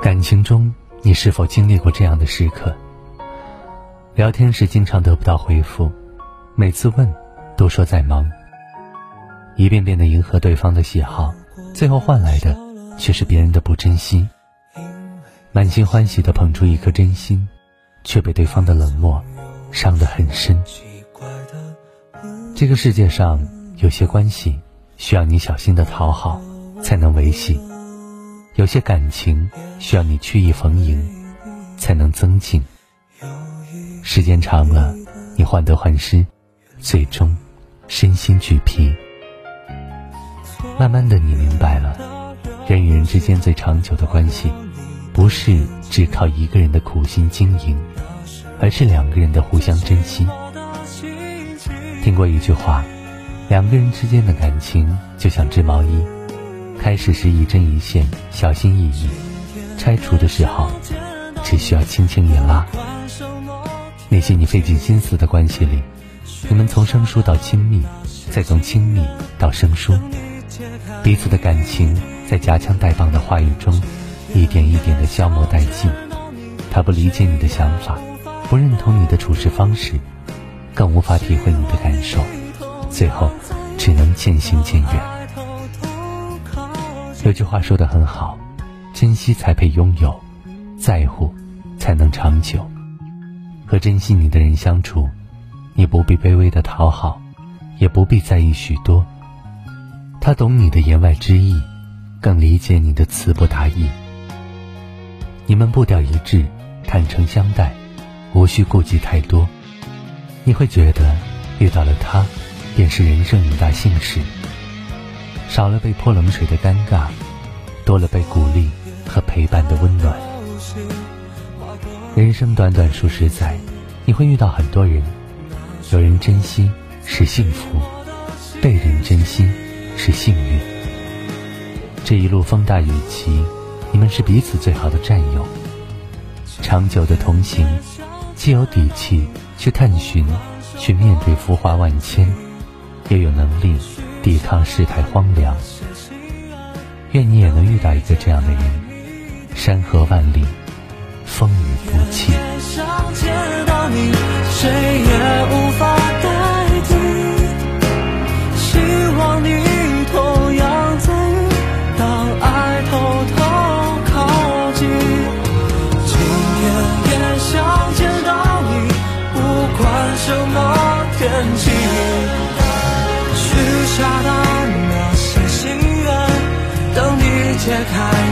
感情中，你是否经历过这样的时刻？聊天时经常得不到回复，每次问，都说在忙。一遍遍的迎合对方的喜好，最后换来的却是别人的不珍惜。满心欢喜的捧出一颗真心，却被对方的冷漠伤得很深。这个世界上有些关系需要你小心的讨好才能维系，有些感情需要你曲意逢迎才能增进。时间长了，你患得患失，最终身心俱疲。慢慢的，你明白了，人与人之间最长久的关系，不是只靠一个人的苦心经营，而是两个人的互相珍惜。听过一句话，两个人之间的感情就像织毛衣，开始时一针一线，小心翼翼；拆除的时候，只需要轻轻一拉。那些你费尽心思的关系里，你们从生疏到亲密，再从亲密到生疏，彼此的感情在夹枪带棒的话语中，一点一点的消磨殆尽。他不理解你的想法，不认同你的处事方式，更无法体会你的感受，最后只能渐行渐远。有句话说的很好，珍惜才配拥有，在乎才能长久。和珍惜你的人相处，你不必卑微的讨好，也不必在意许多。他懂你的言外之意，更理解你的词不达意。你们步调一致，坦诚相待，无需顾忌太多。你会觉得遇到了他，便是人生一大幸事，少了被泼冷水的尴尬，多了被鼓励和陪伴的温暖。人生短短数十载，你会遇到很多人，有人珍惜是幸福，被人珍惜是幸运。这一路风大雨急，你们是彼此最好的战友。长久的同行，既有底气去探寻，去面对浮华万千，也有能力抵抗世态荒凉。愿你也能遇到一个这样的人，山河万里。风雨不弃。解开。